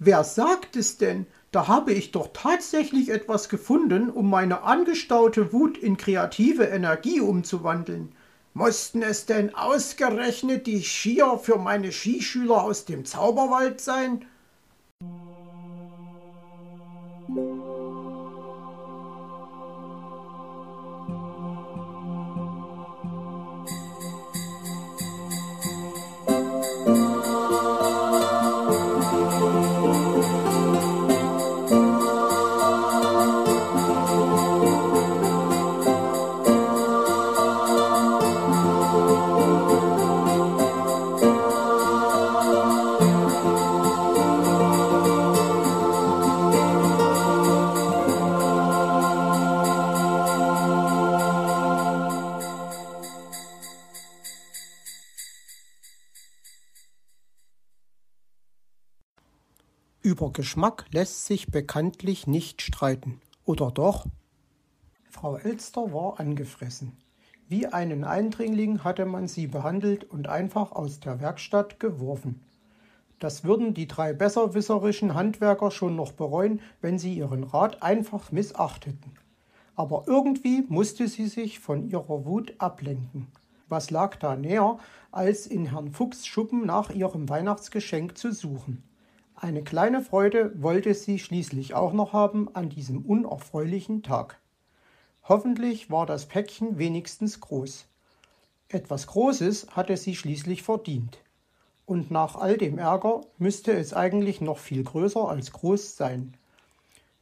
Wer sagt es denn? Da habe ich doch tatsächlich etwas gefunden, um meine angestaute Wut in kreative Energie umzuwandeln. Mussten es denn ausgerechnet die Skier für meine Skischüler aus dem Zauberwald sein? Über Geschmack lässt sich bekanntlich nicht streiten. Oder doch? Frau Elster war angefressen. Wie einen Eindringling hatte man sie behandelt und einfach aus der Werkstatt geworfen. Das würden die drei besserwisserischen Handwerker schon noch bereuen, wenn sie ihren Rat einfach missachteten. Aber irgendwie musste sie sich von ihrer Wut ablenken. Was lag da näher, als in Herrn Fuchs Schuppen nach ihrem Weihnachtsgeschenk zu suchen? Eine kleine Freude wollte sie schließlich auch noch haben an diesem unerfreulichen Tag. Hoffentlich war das Päckchen wenigstens groß. Etwas Großes hatte sie schließlich verdient. Und nach all dem Ärger müsste es eigentlich noch viel größer als groß sein.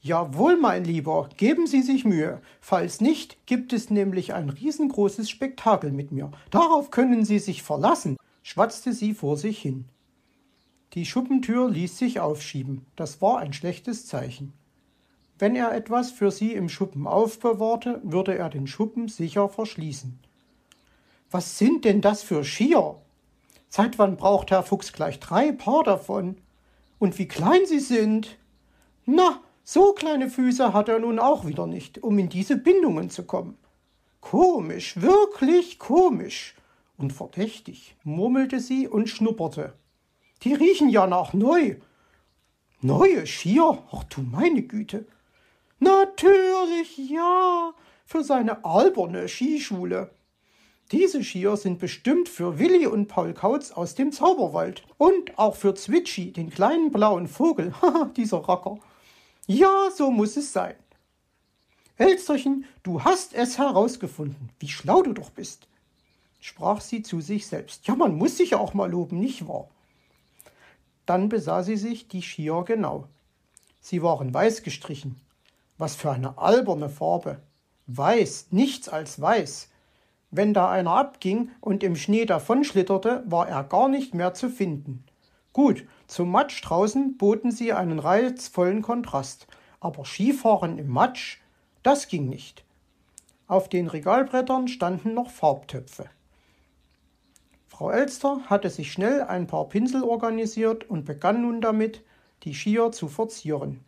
Jawohl, mein Lieber, geben Sie sich Mühe. Falls nicht, gibt es nämlich ein riesengroßes Spektakel mit mir. Darauf können Sie sich verlassen, schwatzte sie vor sich hin. Die Schuppentür ließ sich aufschieben. Das war ein schlechtes Zeichen. Wenn er etwas für sie im Schuppen aufbewahrte, würde er den Schuppen sicher verschließen. Was sind denn das für Skier? Seit wann braucht Herr Fuchs gleich drei Paar davon? Und wie klein sie sind? Na, so kleine Füße hat er nun auch wieder nicht, um in diese Bindungen zu kommen. Komisch, wirklich komisch und verdächtig, murmelte sie und schnupperte. Die riechen ja nach neu. Neue Skier? Ach du meine Güte. Natürlich, ja, für seine alberne Skischule. Diese Skier sind bestimmt für Willi und Paul Kautz aus dem Zauberwald. Und auch für Zwitschi, den kleinen blauen Vogel. Haha, dieser Racker. Ja, so muss es sein. Elsterchen, du hast es herausgefunden. Wie schlau du doch bist, sprach sie zu sich selbst. Ja, man muss sich ja auch mal loben, nicht wahr? Dann besah sie sich die Skier genau. Sie waren weiß gestrichen. Was für eine alberne Farbe. Weiß, nichts als weiß. Wenn da einer abging und im Schnee davonschlitterte, war er gar nicht mehr zu finden. Gut, zum Matsch draußen boten sie einen reizvollen Kontrast, aber Skifahren im Matsch, das ging nicht. Auf den Regalbrettern standen noch Farbtöpfe. Frau Elster hatte sich schnell ein paar Pinsel organisiert und begann nun damit, die Skier zu verzieren.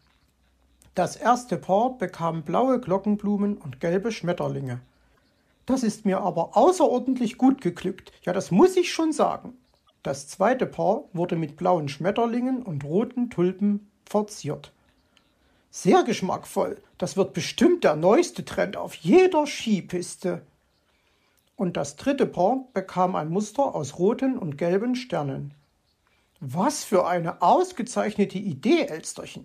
Das erste Paar bekam blaue Glockenblumen und gelbe Schmetterlinge. Das ist mir aber außerordentlich gut geglückt, ja das muss ich schon sagen. Das zweite Paar wurde mit blauen Schmetterlingen und roten Tulpen verziert. Sehr geschmackvoll, das wird bestimmt der neueste Trend auf jeder Skipiste und das dritte Paar bekam ein Muster aus roten und gelben Sternen. Was für eine ausgezeichnete Idee, Elsterchen!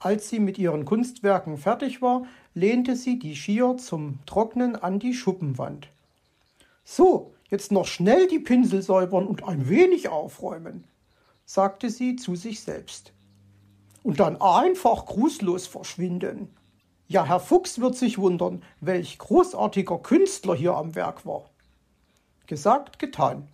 Als sie mit ihren Kunstwerken fertig war, lehnte sie die Skier zum Trocknen an die Schuppenwand. So, jetzt noch schnell die Pinsel säubern und ein wenig aufräumen, sagte sie zu sich selbst. Und dann einfach grußlos verschwinden. Ja, Herr Fuchs wird sich wundern, welch großartiger Künstler hier am Werk war. Gesagt, getan.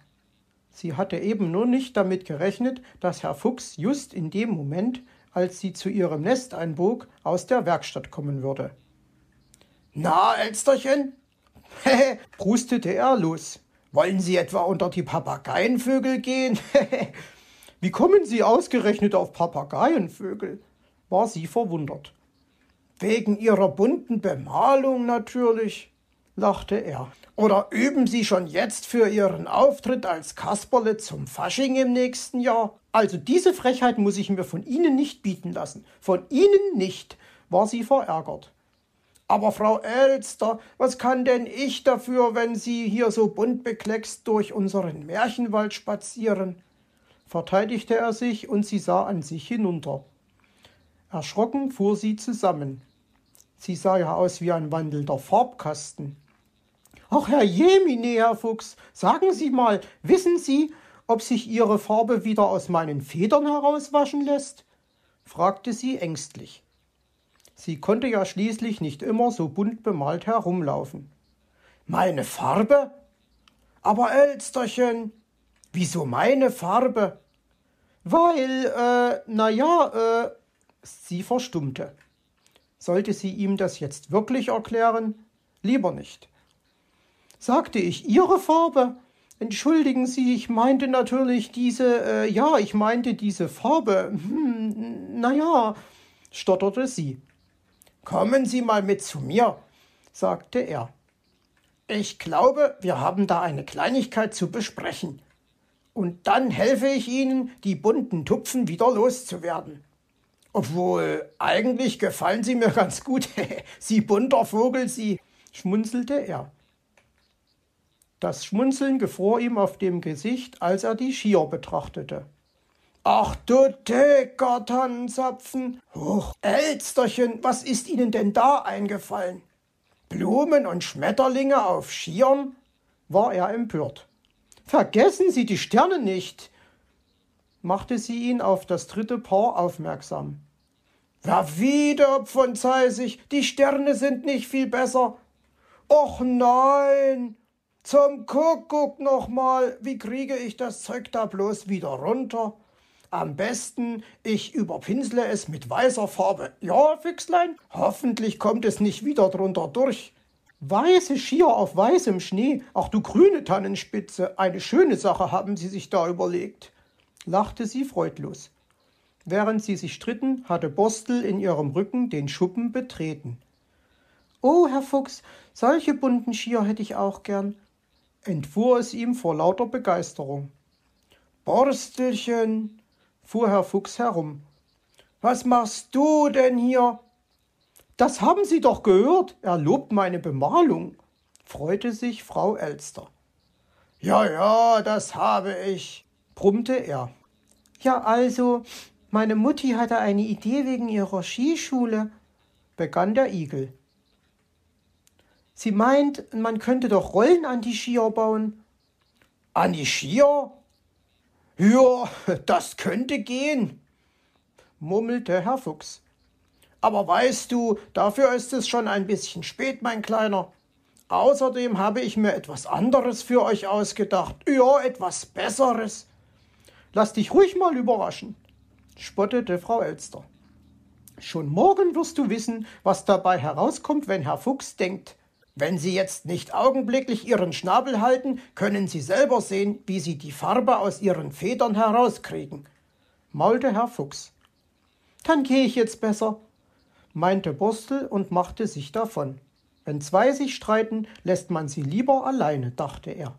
Sie hatte eben nur nicht damit gerechnet, dass Herr Fuchs just in dem Moment, als sie zu ihrem Nest einbog, aus der Werkstatt kommen würde. Na, Elsterchen? Hehe, prustete er los. Wollen Sie etwa unter die Papageienvögel gehen? Wie kommen Sie ausgerechnet auf Papageienvögel? war sie verwundert. Wegen ihrer bunten Bemalung natürlich, lachte er. Oder üben Sie schon jetzt für Ihren Auftritt als Kasperle zum Fasching im nächsten Jahr? Also diese Frechheit muss ich mir von Ihnen nicht bieten lassen. Von Ihnen nicht, war sie verärgert. Aber Frau Elster, was kann denn ich dafür, wenn Sie hier so bunt bekleckst durch unseren Märchenwald spazieren? verteidigte er sich und sie sah an sich hinunter. Erschrocken fuhr sie zusammen. Sie sah ja aus wie ein wandelnder Farbkasten. Ach, Herr Jemine, Herr Fuchs, sagen Sie mal, wissen Sie, ob sich Ihre Farbe wieder aus meinen Federn herauswaschen lässt? fragte sie ängstlich. Sie konnte ja schließlich nicht immer so bunt bemalt herumlaufen. Meine Farbe? Aber Elsterchen, wieso meine Farbe? Weil, äh, na ja, äh, sie verstummte. Sollte sie ihm das jetzt wirklich erklären? Lieber nicht. Sagte ich Ihre Farbe? Entschuldigen Sie, ich meinte natürlich diese, äh, ja, ich meinte diese Farbe. Hm, na ja, stotterte sie. Kommen Sie mal mit zu mir, sagte er. Ich glaube, wir haben da eine Kleinigkeit zu besprechen. Und dann helfe ich Ihnen, die bunten Tupfen wieder loszuwerden. Obwohl, eigentlich gefallen Sie mir ganz gut. Sie bunter Vogel, Sie, schmunzelte er. Das Schmunzeln gefror ihm auf dem Gesicht, als er die Skier betrachtete. Ach du dicker Tannenzapfen! Huch, Elsterchen, was ist Ihnen denn da eingefallen? Blumen und Schmetterlinge auf Skiern? war er empört. Vergessen Sie die Sterne nicht, machte sie ihn auf das dritte Paar aufmerksam. Ja, wieder, Pfundzeisig, die Sterne sind nicht viel besser. Och nein, zum Kuckuck nochmal, wie kriege ich das Zeug da bloß wieder runter? Am besten, ich überpinsle es mit weißer Farbe. Ja, Füchslein, hoffentlich kommt es nicht wieder drunter durch. Weiße Skier auf weißem Schnee, ach du grüne Tannenspitze, eine schöne Sache haben Sie sich da überlegt, lachte sie freudlos. Während sie sich stritten, hatte Borstel in ihrem Rücken den Schuppen betreten. Oh, Herr Fuchs, solche bunten Skier hätte ich auch gern, entfuhr es ihm vor lauter Begeisterung. Borstelchen, fuhr Herr Fuchs herum. Was machst du denn hier? Das haben Sie doch gehört. Er lobt meine Bemalung, freute sich Frau Elster. Ja, ja, das habe ich, brummte er. Ja, also, meine Mutti hatte eine Idee wegen ihrer Skischule, begann der Igel. Sie meint, man könnte doch Rollen an die Skier bauen. An die Skier? Ja, das könnte gehen, murmelte Herr Fuchs. Aber weißt du, dafür ist es schon ein bisschen spät, mein Kleiner. Außerdem habe ich mir etwas anderes für euch ausgedacht. Ja, etwas Besseres. Lass dich ruhig mal überraschen, spottete Frau Elster. Schon morgen wirst du wissen, was dabei herauskommt, wenn Herr Fuchs denkt, wenn Sie jetzt nicht augenblicklich Ihren Schnabel halten, können Sie selber sehen, wie Sie die Farbe aus Ihren Federn herauskriegen, maulte Herr Fuchs. Dann gehe ich jetzt besser, meinte Borstel und machte sich davon. Wenn zwei sich streiten, lässt man sie lieber alleine, dachte er.